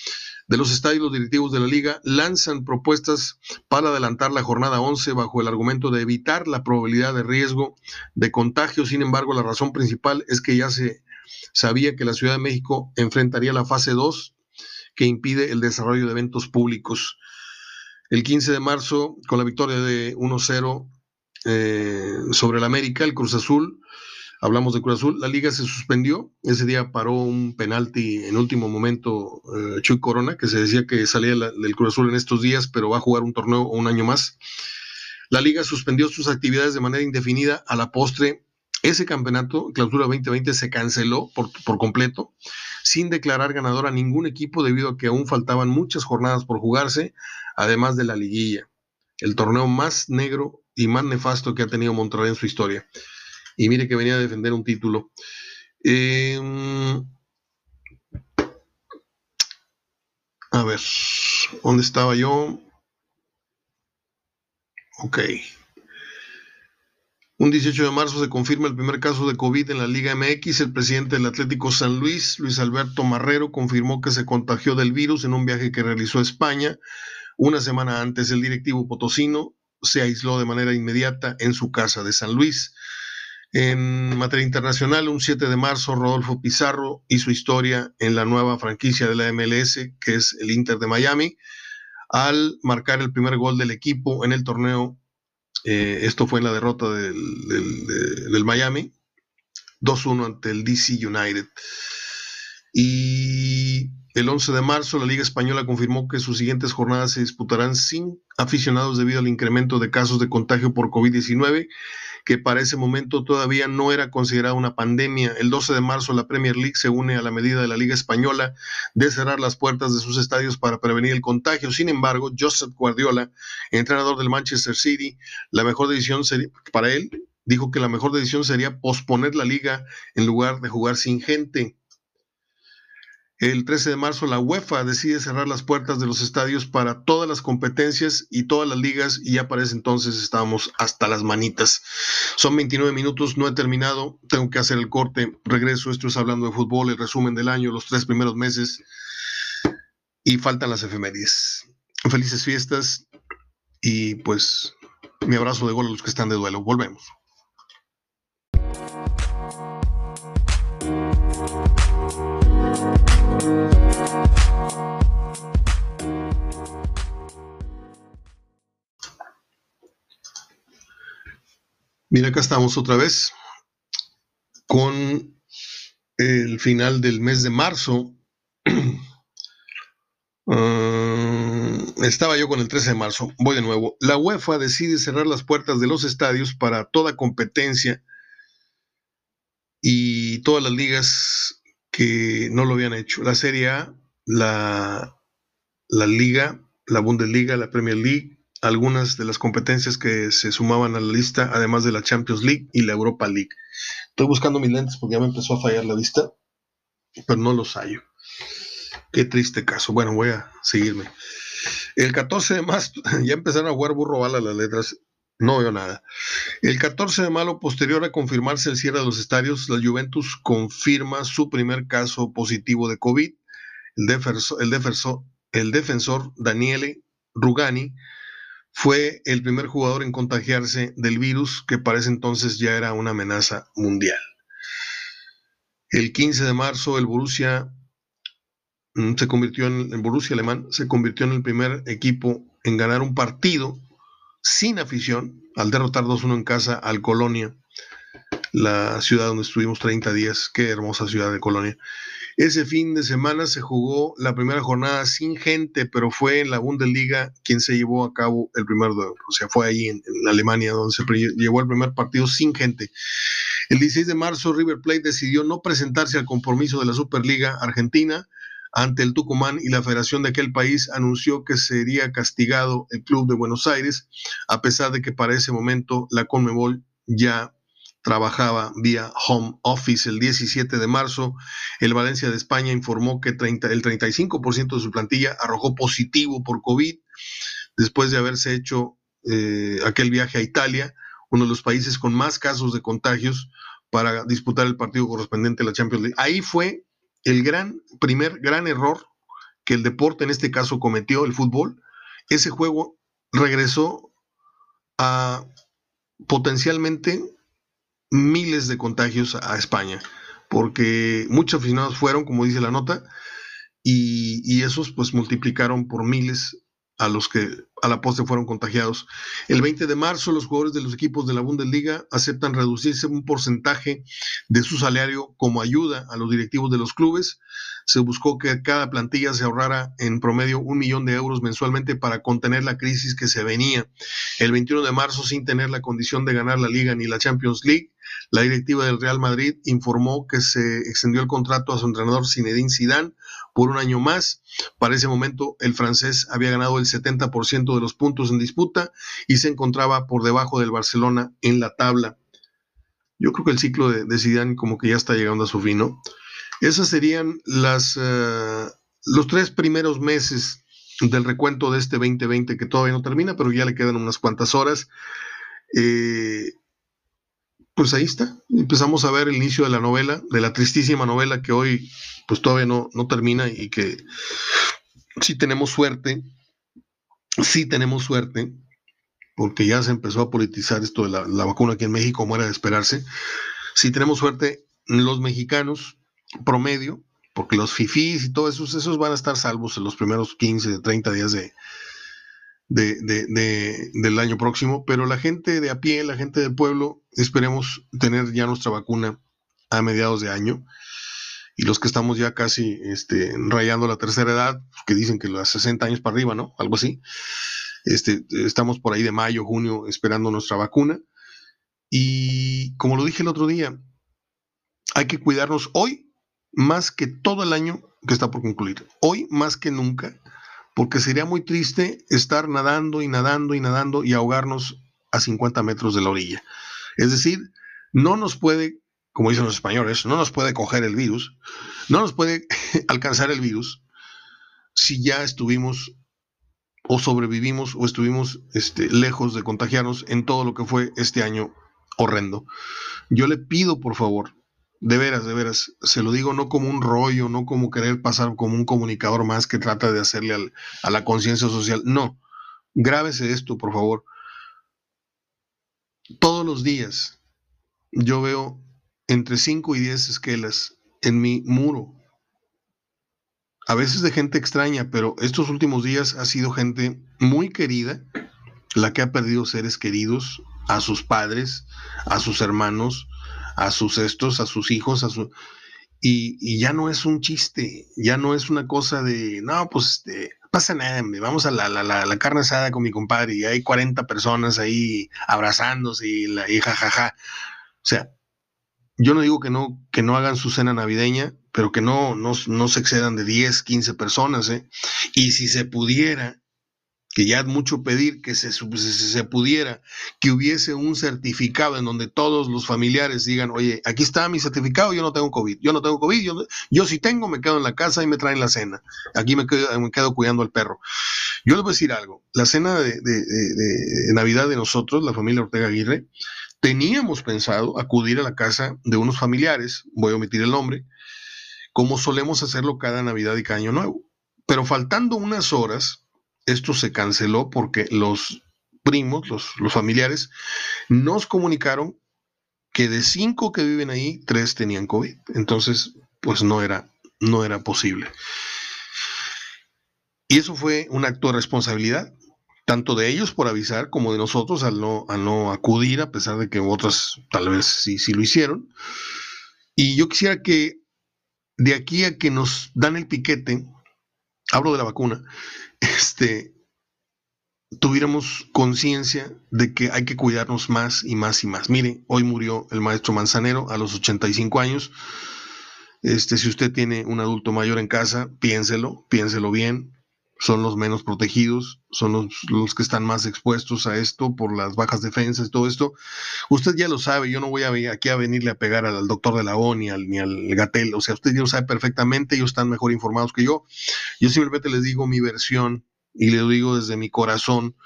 [SPEAKER 1] de los estadios, los directivos de la liga lanzan propuestas para adelantar la jornada 11 bajo el argumento de evitar la probabilidad de riesgo de contagio. Sin embargo, la razón principal es que ya se sabía que la Ciudad de México enfrentaría la fase 2 que impide el desarrollo de eventos públicos. El 15 de marzo, con la victoria de 1-0 eh, sobre el América, el Cruz Azul hablamos de Cruz Azul, la liga se suspendió, ese día paró un penalti en último momento eh, Chuy Corona, que se decía que salía del Cruz Azul en estos días, pero va a jugar un torneo un año más. La liga suspendió sus actividades de manera indefinida a la postre. Ese campeonato, clausura 2020, se canceló por, por completo, sin declarar ganador a ningún equipo debido a que aún faltaban muchas jornadas por jugarse, además de la liguilla, el torneo más negro y más nefasto que ha tenido Monterrey en su historia y mire que venía a defender un título. Em, a ver, ¿dónde estaba yo? Ok. Un 18 de marzo se confirma el primer caso de COVID en la Liga MX. El presidente del Atlético San Luis, Luis Alberto Marrero, confirmó que se contagió del virus en un viaje que realizó a España. Una semana antes, el directivo potosino se aisló de manera inmediata en su casa de San Luis. En materia internacional, un 7 de marzo, Rodolfo Pizarro su historia en la nueva franquicia de la MLS, que es el Inter de Miami, al marcar el primer gol del equipo en el torneo. Eh, esto fue en la derrota del, del Miami, 2-1 ante el DC United. Y el 11 de marzo, la Liga Española confirmó que sus siguientes jornadas se disputarán sin aficionados debido al incremento de casos de contagio por COVID-19 que para ese momento todavía no era considerada una pandemia. El 12 de marzo la Premier League se une a la medida de la Liga Española de cerrar las puertas de sus estadios para prevenir el contagio. Sin embargo, Joseph Guardiola, entrenador del Manchester City, la mejor decisión sería, para él, dijo que la mejor decisión sería posponer la liga en lugar de jugar sin gente. El 13 de marzo la UEFA decide cerrar las puertas de los estadios para todas las competencias y todas las ligas y ya para ese entonces estábamos hasta las manitas. Son 29 minutos, no he terminado, tengo que hacer el corte, regreso, esto es hablando de fútbol, el resumen del año, los tres primeros meses y faltan las efemérides. Felices fiestas y pues mi abrazo de gol a los que están de duelo. Volvemos. Mira, acá estamos otra vez con el final del mes de marzo. Ah, estaba yo con el 13 de marzo, voy de nuevo. La UEFA decide cerrar las puertas de los estadios para toda competencia y todas las ligas que no lo habían hecho. La Serie A, la, la Liga, la Bundesliga, la Premier League, algunas de las competencias que se sumaban a la lista, además de la Champions League y la Europa League. Estoy buscando mis lentes porque ya me empezó a fallar la vista, pero no los hallo. Qué triste caso. Bueno, voy a seguirme. El 14 de marzo, ya empezaron a jugar burro bala las letras, no veo nada. El 14 de mayo, posterior a confirmarse el cierre de los estadios, la Juventus confirma su primer caso positivo de COVID. El defensor, el defensor, el defensor Daniele Rugani fue el primer jugador en contagiarse del virus que para ese entonces ya era una amenaza mundial. El 15 de marzo el Borussia mm, se convirtió en el Borussia alemán se convirtió en el primer equipo en ganar un partido sin afición al derrotar 2-1 en casa al Colonia, la ciudad donde estuvimos 30 días, qué hermosa ciudad de Colonia. Ese fin de semana se jugó la primera jornada sin gente, pero fue en la Bundesliga quien se llevó a cabo el primer duelo. O sea, fue ahí en, Alemania donde se llevó el primer partido sin gente. El 16 de marzo, River Plate decidió no presentarse al compromiso de la Superliga Argentina ante el Tucumán y la federación de aquel país anunció que sería castigado el club de Buenos Aires, a pesar de que para ese momento la Conmebol ya trabajaba vía home office. El 17 de marzo, el Valencia de España informó que el 35% de su plantilla arrojó positivo por COVID después de haberse hecho eh, aquel viaje a Italia, uno de los países con más casos de contagios para disputar el partido correspondiente a la Champions League. Ahí fue el gran, primer gran error que el deporte en este caso cometió, el fútbol. Ese juego regresó a potencialmente miles de contagios a España, porque muchos aficionados fueron, como dice la nota, y, y, esos pues multiplicaron por miles a los que a la postre fueron contagiados. El 20 de marzo los jugadores de los equipos de la Bundesliga aceptan reducirse un porcentaje de su salario como ayuda a los directivos de los clubes se buscó que cada plantilla se ahorrara en promedio un millón de euros mensualmente para contener la crisis que se venía. El 21 de marzo, sin tener la condición de ganar la Liga ni la Champions League, la directiva del Real Madrid informó que se extendió el contrato a su entrenador Zinedine Zidane por un año más. Para ese momento, el francés había ganado el 70% de los puntos en disputa y se encontraba por debajo del Barcelona en la tabla. Yo creo que el ciclo de, de Zidane como que ya está llegando a su fin, ¿no? Esas serían las, eh, los tres primeros meses del recuento de este 2020 que todavía no termina, pero ya le quedan unas cuantas horas. Eh, pues ahí está. Empezamos a ver el inicio de la novela, de la tristísima novela que hoy pues todavía no, no termina y que sí tenemos suerte, sí tenemos suerte, porque ya se empezó a politizar esto de la, la vacuna aquí en México, como era de esperarse. Sí tenemos suerte los mexicanos, promedio, porque los FIFIs y todos esos, esos van a estar salvos en los primeros 15, 30 días de, de, del año próximo, pero la gente de a pie, la gente del pueblo, esperemos tener ya nuestra vacuna a mediados de año. Y los que estamos ya casi este, rayando la tercera edad, que dicen que los 60 años para arriba, ¿no? Algo así. Este, estamos por ahí de mayo, junio, esperando nuestra vacuna. Y como lo dije el otro día, hay que cuidarnos hoy más que todo el año que está por concluir. Hoy más que nunca, porque sería muy triste estar nadando y nadando y nadando y ahogarnos a 50 metros de la orilla. Es decir, no nos puede como dicen los españoles, no nos puede coger el virus, no nos puede alcanzar el virus si ya estuvimos o sobrevivimos o estuvimos este, lejos de contagiarnos en todo lo que fue este año horrendo. Yo le pido, por favor, de veras, de veras, se lo digo no como un rollo, no como querer pasar como un comunicador más que trata de hacerle a la conciencia social. No, grábese esto, por favor. Todos los días yo veo entre 5 y 10 esquelas en mi muro. A veces de gente extraña, pero estos últimos días ha sido gente muy querida, la que ha perdido seres queridos, a sus padres, a sus hermanos, a sus estos, a sus hijos, a su... Y, ya no es un chiste, ya no es una cosa de, no, pues este, pasa nada, vamos a la, la, la, carne asada con mi compadre y hay 40 personas ahí abrazándose y, la, y jajaja. O sea, yo no digo que no, que no hagan su cena navideña, pero que no, no, no se excedan de 10, 15 personas, ¿eh? Y si se pudiera, que ya es mucho pedir que se, se, pudiera, que hubiese un certificado en donde todos los familiares digan, oye, aquí está mi certificado, yo no tengo COVID, yo no tengo COVID, yo, yo si tengo me quedo en la casa y me traen la cena, aquí me quedo, me quedo cuidando al perro. Yo les voy a decir algo, la cena de, de Navidad de nosotros, la familia Ortega Aguirre, teníamos pensado acudir a la casa de unos familiares, voy a omitir el nombre, como solemos hacerlo cada Navidad y cada Año Nuevo. Pero faltando unas horas, esto se canceló porque los primos, los, familiares, nos comunicaron que de cinco que viven ahí, tres tenían COVID. Entonces, pues no era, no era posible. Y eso fue un acto de responsabilidad, tanto de ellos por avisar como de nosotros al no, no acudir, a pesar de que otras tal vez sí, sí lo hicieron. Y yo quisiera que de aquí a que nos dan el piquete, hablo de la vacuna, este, tuviéramos conciencia de que hay que cuidarnos más y más y más. Mire, hoy murió el maestro Manzanero a los 85 años. Este, si usted tiene un adulto mayor en casa, piénselo, piénselo bien. Son los menos protegidos, son los, que están más expuestos a esto por las bajas defensas todo esto. Usted ya lo sabe, yo no voy a, aquí a venirle a pegar al, doctor de la O ni al, ni al Gatel, o sea, usted ya lo sabe perfectamente, ellos están mejor informados que yo. Yo simplemente les digo mi versión y le digo desde mi corazón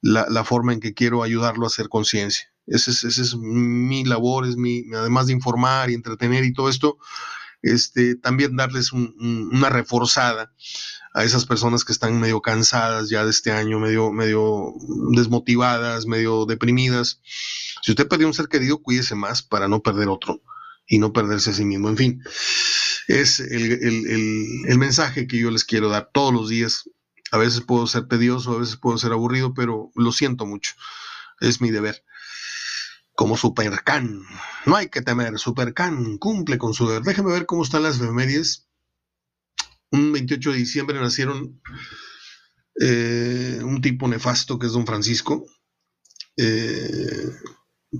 [SPEAKER 1] la, forma en que quiero ayudarlo a hacer conciencia. Esa es, es mi labor, es mi, además de informar y entretener y todo esto, este, también darles una reforzada a esas personas que están medio cansadas ya de este año, medio, medio desmotivadas, medio deprimidas. Si usted perdió un ser querido, cuídese más para no perder otro y no perderse a sí mismo. En fin, es el, el mensaje que yo les quiero dar todos los días a veces puedo ser tedioso, a veces puedo ser aburrido, pero lo siento mucho. Es mi deber. Como Supercan. No hay que temer. Supercan cumple con su deber. Déjame ver cómo están las efemérides. Un 28 de diciembre nacieron eh, un tipo nefasto que es don Francisco. Eh,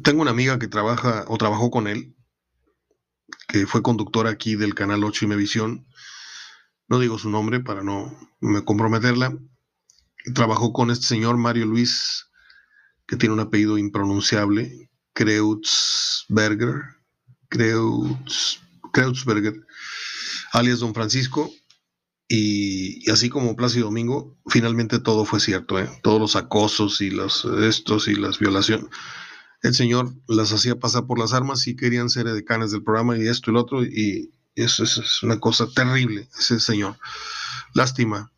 [SPEAKER 1] tengo una amiga que trabaja o trabajó con él, que fue conductora aquí del canal 8 y Mevisión no digo su nombre para no me comprometerla, trabajó con este señor Mario Luis, que tiene un apellido impronunciable, Kreutzberger, Kreutz, Kreutzberger, alias Don Francisco, y, así como Plácido Domingo, finalmente todo fue cierto, ¿eh? todos los acosos y los estos y las violaciones. El señor las hacía pasar por las armas y querían ser edecanes del programa y esto y lo otro, y eso, es una cosa terrible, ese señor. Lástima.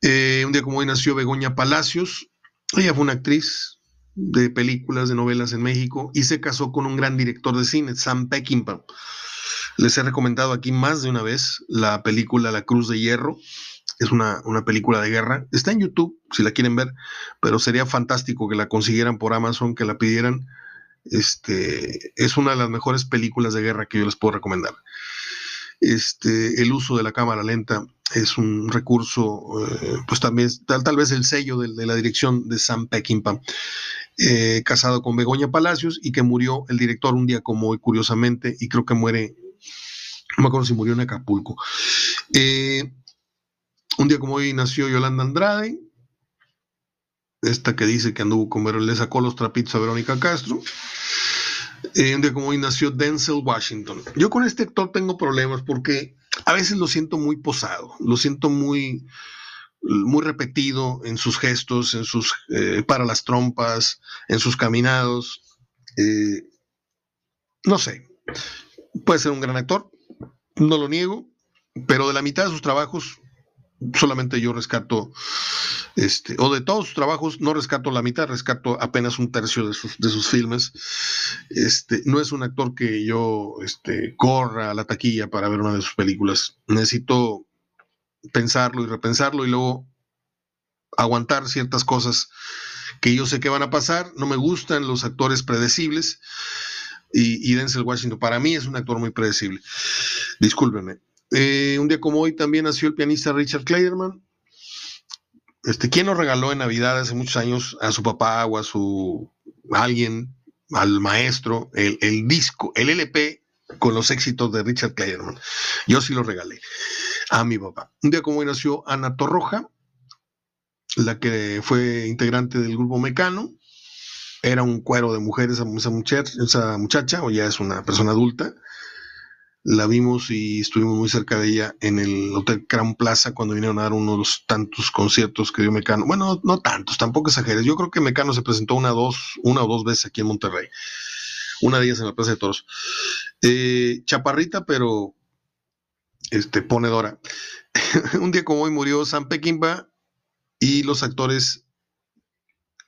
[SPEAKER 1] Eh, un día como hoy nació Begoña Palacios. Ella fue una actriz de películas, de novelas en México y se casó con un gran director de cine, Sam Peckinpah. Les he recomendado aquí más de una vez la película La Cruz de Hierro. Es una, una, película de guerra. Está en YouTube, si la quieren ver, pero sería fantástico que la consiguieran por Amazon, que la pidieran. Este, es una de las mejores películas de guerra que yo les puedo recomendar. Este, el uso de la cámara lenta es un recurso, eh, pues también tal, tal, vez el sello de, la dirección de Sam Peckinpah, eh, casado con Begoña Palacios y que murió el director un día como hoy, curiosamente, y creo que muere, no me acuerdo si murió en Acapulco. Eh, un día como hoy nació Yolanda Andrade, esta que dice que anduvo con le sacó los trapitos a Verónica Castro. Eh, un día como hoy nació Denzel Washington. Yo con este actor tengo problemas porque a veces lo siento muy posado, lo siento muy, muy repetido en sus gestos, en sus eh, para las trompas, en sus caminados. Eh, no sé, puede ser un gran actor, no lo niego, pero de la mitad de sus trabajos solamente yo rescato, este, o de todos sus trabajos, no rescato la mitad, rescato apenas un tercio de sus, de sus filmes. Este, no es un actor que yo este, corra a la taquilla para ver una de sus películas. Necesito pensarlo y repensarlo y luego aguantar ciertas cosas que yo sé que van a pasar. No me gustan los actores predecibles. Y, y Denzel Washington para mí es un actor muy predecible. Discúlpenme. Eh, un día como hoy también nació el pianista Richard Clayderman. Este, ¿Quién nos regaló en Navidad hace muchos años a su papá o a su alguien, al maestro, el, disco, el LP con los éxitos de Richard Clayderman? Yo sí lo regalé a mi papá. Un día como hoy nació Ana Torroja, la que fue integrante del grupo Mecano. Era un cuero de mujeres esa, muchacha, o ya es una persona adulta la vimos y estuvimos muy cerca de ella en el Hotel Crown Plaza cuando vinieron a dar uno de los tantos conciertos que dio Mecano. Bueno, no, tantos, tampoco exageres. Yo creo que Mecano se presentó una, dos, una o dos veces aquí en Monterrey. Una de ellas en la Plaza de Toros. Eh, chaparrita, pero este, ponedora. Un día como hoy murió Sam Peckinpah y los actores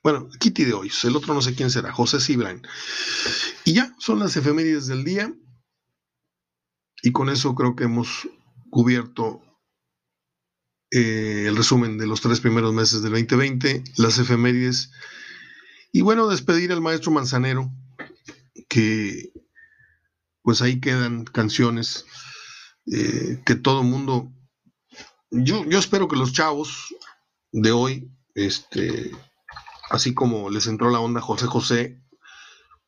[SPEAKER 1] bueno, Kitty de hoy, el otro no sé quién será, José Cibran. Y ya, son las efemérides del día. Y con eso creo que hemos cubierto eh, el resumen de los tres primeros meses del 2020, las efemérides. Y bueno, despedir al maestro Manzanero, que pues ahí quedan canciones eh, que todo mundo, yo, yo espero que los chavos de hoy, este, así como les entró la onda José José,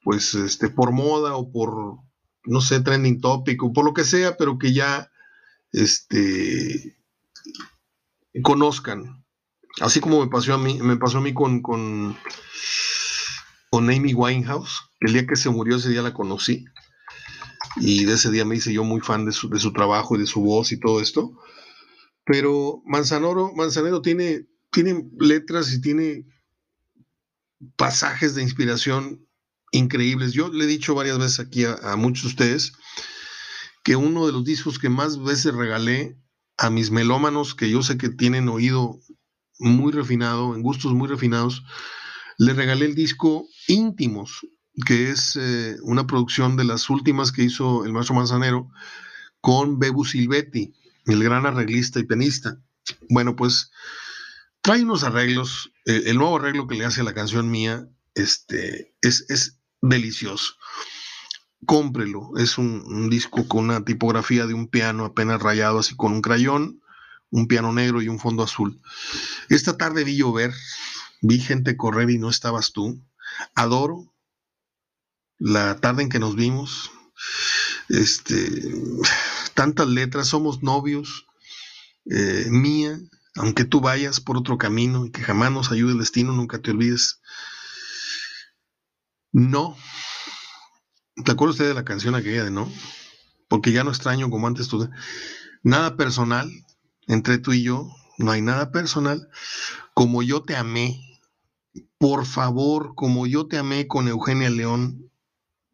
[SPEAKER 1] pues este, por moda o por no sé, trending topic o por lo que sea, pero que ya este, conozcan. Así como me pasó a mí, me pasó a mí con, con, con Amy Winehouse, el día que se murió, ese día la conocí. Y de ese día me hice yo muy fan de su, de su trabajo y de su voz y todo esto. Pero Manzanero, Manzanero tiene, tiene letras y tiene pasajes de inspiración increíbles. Yo le he dicho varias veces aquí a, muchos de ustedes que uno de los discos que más veces regalé a mis melómanos, que yo sé que tienen oído muy refinado, en gustos muy refinados, le regalé el disco Íntimos, que es eh, una producción de las últimas que hizo el maestro Manzanero con Bebu Silvetti, el gran arreglista y pianista. Bueno, pues trae unos arreglos, eh, el nuevo arreglo que le hace a la canción mía, este, es, es delicioso. Cómprelo, es un, disco con una tipografía de un piano apenas rayado así con un crayón, un piano negro y un fondo azul. Esta tarde vi llover, vi gente correr y no estabas tú. Adoro la tarde en que nos vimos. Este, tantas letras, somos novios, eh, mía, aunque tú vayas por otro camino y que jamás nos ayude el destino, nunca te olvides no. ¿Te acuerdas usted de la canción aquella de no? Porque ya no extraño como antes tú. Nada personal entre tú y yo. No hay nada personal. Como yo te amé. Por favor, como yo te amé con Eugenia León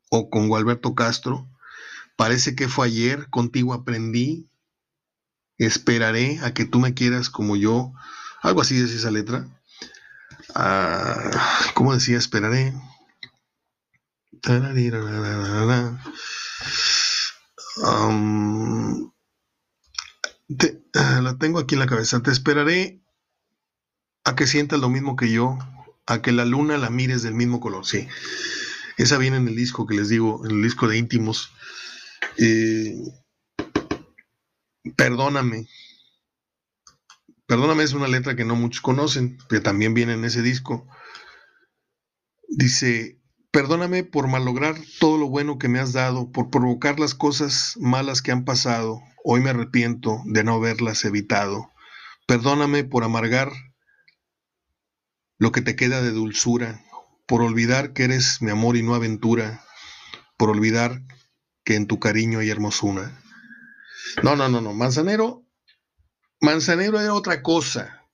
[SPEAKER 1] o con Gualberto Castro. Parece que fue ayer. Contigo aprendí. Esperaré a que tú me quieras como yo. Algo así decía esa letra. Ah, ¿Cómo decía? Esperaré Ah, la tengo aquí en la cabeza. Te esperaré a que sientas lo mismo que yo, a que la luna la mires del mismo color. Sí, esa viene en el disco que les digo, en el disco de íntimos. Eh, perdóname. Perdóname es una letra que no muchos conocen, que también viene en ese disco. Dice, Perdóname por malograr todo lo bueno que me has dado, por provocar las cosas malas que han pasado. Hoy me arrepiento de no haberlas evitado. Perdóname por amargar lo que te queda de dulzura, por olvidar que eres mi amor y no aventura, por olvidar que en tu cariño hay hermosura. No, no, no, no. Manzanero, Manzanero era otra cosa,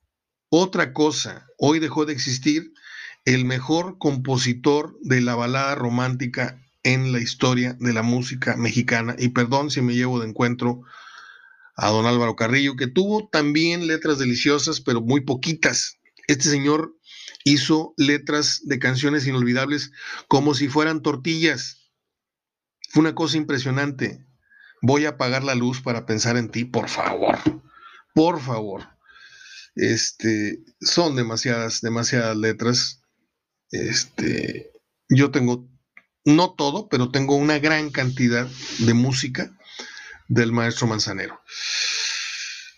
[SPEAKER 1] otra cosa. Hoy dejó de existir el mejor compositor de la balada romántica en la historia de la música mexicana. Y perdón si me llevo de encuentro a don Álvaro Carrillo, que tuvo también letras deliciosas, pero muy poquitas. Este señor hizo letras de canciones inolvidables como si fueran tortillas. Fue una cosa impresionante. Voy a apagar la luz para pensar en ti, por favor. Por favor. Este, son demasiadas, demasiadas letras. Este, yo tengo, no todo, pero tengo una gran cantidad de música del maestro Manzanero.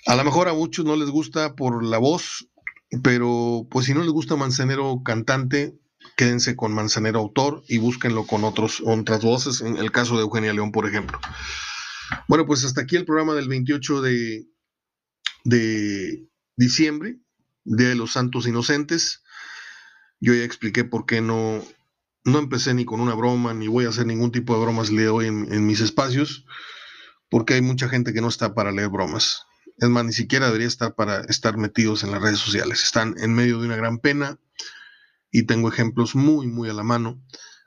[SPEAKER 1] A lo mejor a muchos no les gusta por la voz, pero pues si no les gusta Manzanero cantante, quédense con Manzanero autor y búsquenlo con otros, otras voces, en el caso de Eugenia León, por ejemplo. Bueno, pues hasta aquí el programa del 28 de, diciembre, Día de los Santos Inocentes. Yo ya expliqué por qué no, no empecé ni con una broma, ni voy a hacer ningún tipo de bromas en, en mis espacios, porque hay mucha gente que no está para leer bromas. Es más, ni siquiera debería estar para estar metidos en las redes sociales. Están en medio de una gran pena y tengo ejemplos muy, muy a la mano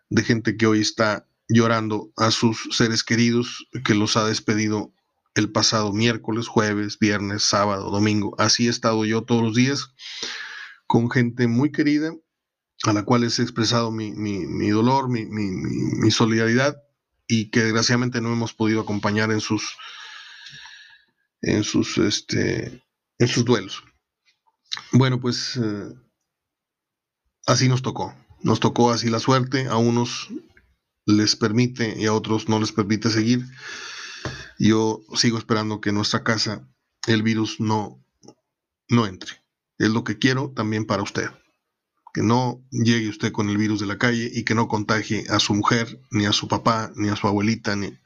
[SPEAKER 1] de gente que hoy está llorando a sus seres queridos que los ha despedido el pasado miércoles, jueves, viernes, sábado, domingo. Así he estado yo todos los días con gente muy querida a la cual he expresado mi, dolor, mi, solidaridad y que desgraciadamente no hemos podido acompañar en sus, en sus, este, en sus duelos. Bueno, pues eh, así nos tocó. Nos tocó así la suerte. A unos les permite y a otros no les permite seguir. Yo sigo esperando que en nuestra casa el virus no, no entre. Es lo que quiero también para usted. Que no llegue usted con el virus de la calle y que no contagie a su mujer, ni a su papá, ni a su abuelita. Ni...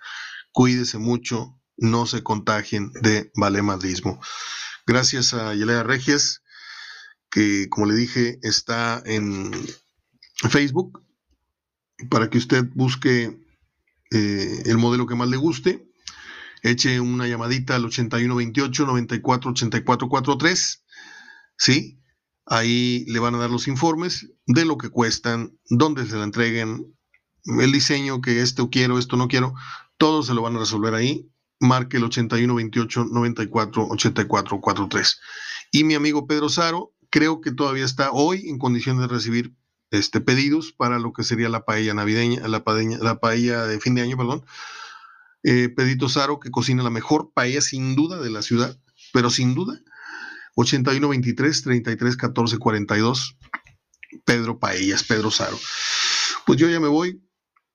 [SPEAKER 1] Cuídese mucho, no se contagien de valemadrismo. Gracias a Yelea Regias, que como le dije está en Facebook para que usted busque eh, el modelo que más le guste. Eche una llamadita al 8128 94 ¿Sí? Ahí le van a dar los informes de lo que cuestan, dónde se la entreguen, el diseño que esto quiero, esto no quiero. Todo se lo van a resolver ahí. Marque el 8128 94 Y mi amigo Pedro Saro, creo que todavía está hoy en condición de recibir este, pedidos para lo que sería la paella navideña, la paella, la paella de fin de año, perdón. Eh, Pedito Saro, que cocina la mejor paella sin duda de la ciudad, pero sin duda, 81 23 33 14 42, Pedro Paellas, Pedro Saro. Pues yo ya me voy.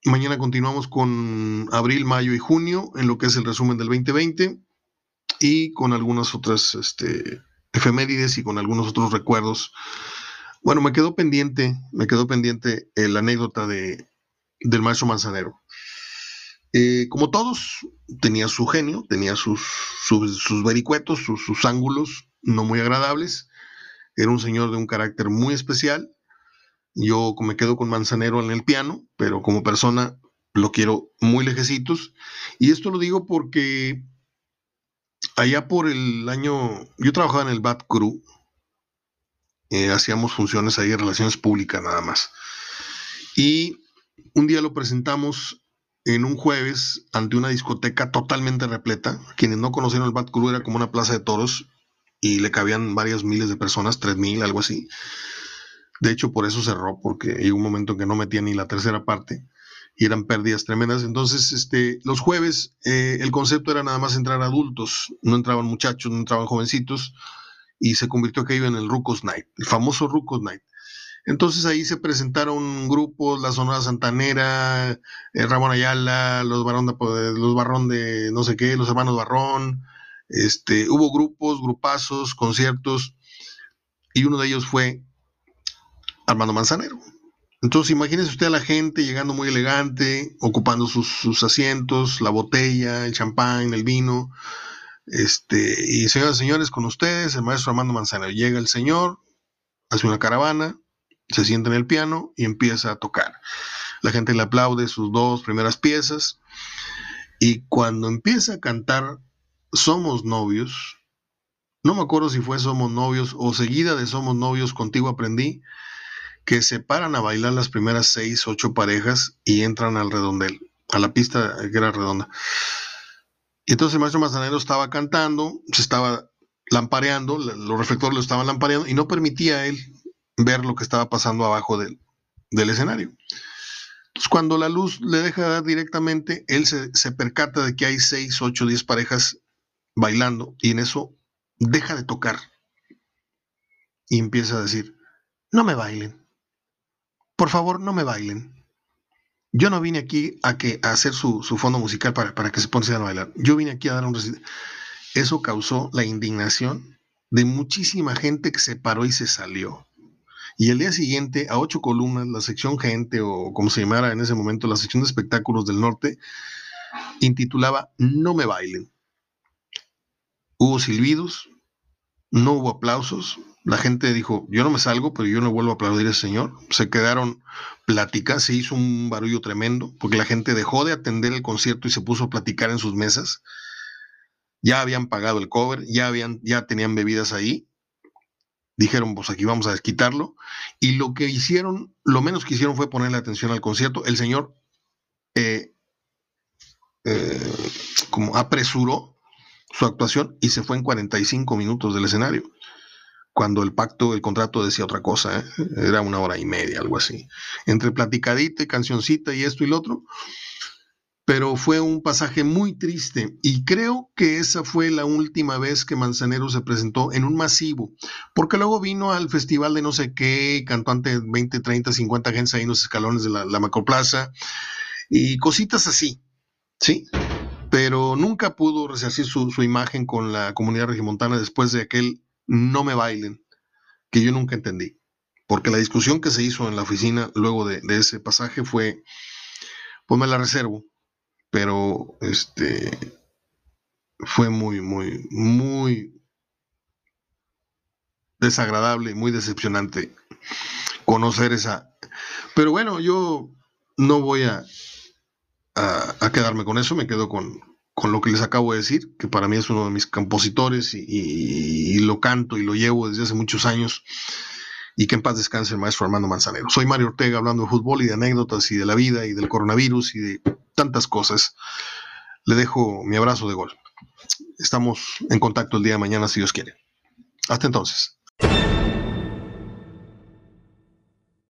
[SPEAKER 1] Mañana continuamos con abril, mayo y junio en lo que es el resumen del 2020 y con algunas otras este, efemérides y con algunos otros recuerdos bueno, me quedó pendiente, me quedó pendiente eh, la anécdota de, del maestro Manzanero. Eh, como todos, tenía su genio, tenía sus, sus, vericuetos, sus, sus, ángulos no muy agradables. Era un señor de un carácter muy especial. Yo me quedo con Manzanero en el piano, pero como persona lo quiero muy lejecitos. Y esto lo digo porque allá por el año, yo trabajaba en el Bat Crew, eh, hacíamos funciones ahí de relaciones públicas nada más. Y un día lo presentamos en un jueves ante una discoteca totalmente repleta. Quienes no conocieron el Bat Crew era como una plaza de toros y le cabían varias miles de personas, tres mil, algo así. De hecho, por eso cerró, porque llegó un momento en que no metía ni la tercera parte y eran pérdidas tremendas. Entonces, este, los jueves eh, el concepto era nada más entrar adultos, no entraban muchachos, no entraban jovencitos y se convirtió aquello en el Rucos Night, el famoso Rucos Night. Entonces ahí se presentaron grupos, la Sonora Santanera, eh, Ramón Ayala, los Barón de, los Barrón de no sé qué, los hermanos Barrón, este, hubo grupos, grupazos, conciertos, y uno de ellos fue Armando Manzanero. Entonces imagínese usted a la gente llegando muy elegante, ocupando sus, asientos, la botella, el champán, el vino, este, y señoras y señores, con ustedes, el maestro Armando Manzanero. Llega el señor, hace una caravana, se sienta en el piano y empieza a tocar. la gente le aplaude sus dos primeras piezas y cuando empieza a cantar Somos novios, no me acuerdo si fue Somos novios o seguida de Somos novios contigo aprendí, que se paran a bailar las primeras seis, ocho parejas y entran al redondel, a la pista que era redonda. Y entonces el maestro Manzanero estaba cantando, se estaba lampareando, los reflectores lo estaban lampareando y no permitía a él ver lo que estaba pasando abajo del, escenario. Entonces, cuando la luz le deja dar directamente, él se, se percata de que hay seis, ocho, diez parejas bailando y en eso deja de tocar y empieza a decir, no me bailen, por favor, no me bailen. Yo no vine aquí a, que, a hacer su, fondo musical para, para, que se pongan a bailar. Yo vine aquí a dar un Eso causó la indignación de muchísima gente que se paró y se salió. Y el día siguiente, a ocho columnas, la sección gente, o como se llamara en ese momento, la sección de espectáculos del norte, intitulaba No me bailen. Hubo silbidos, no hubo aplausos, la gente dijo, yo no me salgo, pero yo no vuelvo a aplaudir a ese señor. Se quedaron platicando, se hizo un barullo tremendo, porque la gente dejó de atender el concierto y se puso a platicar en sus mesas. Ya habían pagado el cover, ya, habían, ya tenían bebidas ahí. Dijeron, pues aquí vamos a desquitarlo. Y lo que hicieron, lo menos que hicieron fue ponerle atención al concierto. El señor eh, eh, como apresuró su actuación y se fue en 45 minutos del escenario cuando el pacto, el contrato decía otra cosa, ¿eh? era una hora y media, algo así. Entre platicadita y cancioncita y esto y lo otro. Pero fue un pasaje muy triste y creo que esa fue la última vez que Manzanero se presentó en un masivo, porque luego vino al festival de no sé qué, cantó ante 20, 30, 50 gente ahí en los escalones de la, la Macroplaza y cositas así, ¿sí? Pero nunca pudo resarcir su, su imagen con la comunidad regimontana después de aquel no me bailen, que yo nunca entendí. Porque la discusión que se hizo en la oficina luego de, ese pasaje fue, pues me la reservo, pero este fue muy, muy, muy desagradable, muy decepcionante conocer esa. Pero bueno, yo no voy a, a quedarme con eso, me quedo con, con lo que les acabo de decir, que para mí es uno de mis compositores y, lo canto y lo llevo desde hace muchos años. Y que en paz descanse el maestro Armando Manzanero. Soy Mario Ortega hablando de fútbol y de anécdotas y de la vida y del coronavirus y de tantas cosas. Le dejo mi abrazo de gol. Estamos en contacto el día de mañana si Dios quiere. Hasta entonces.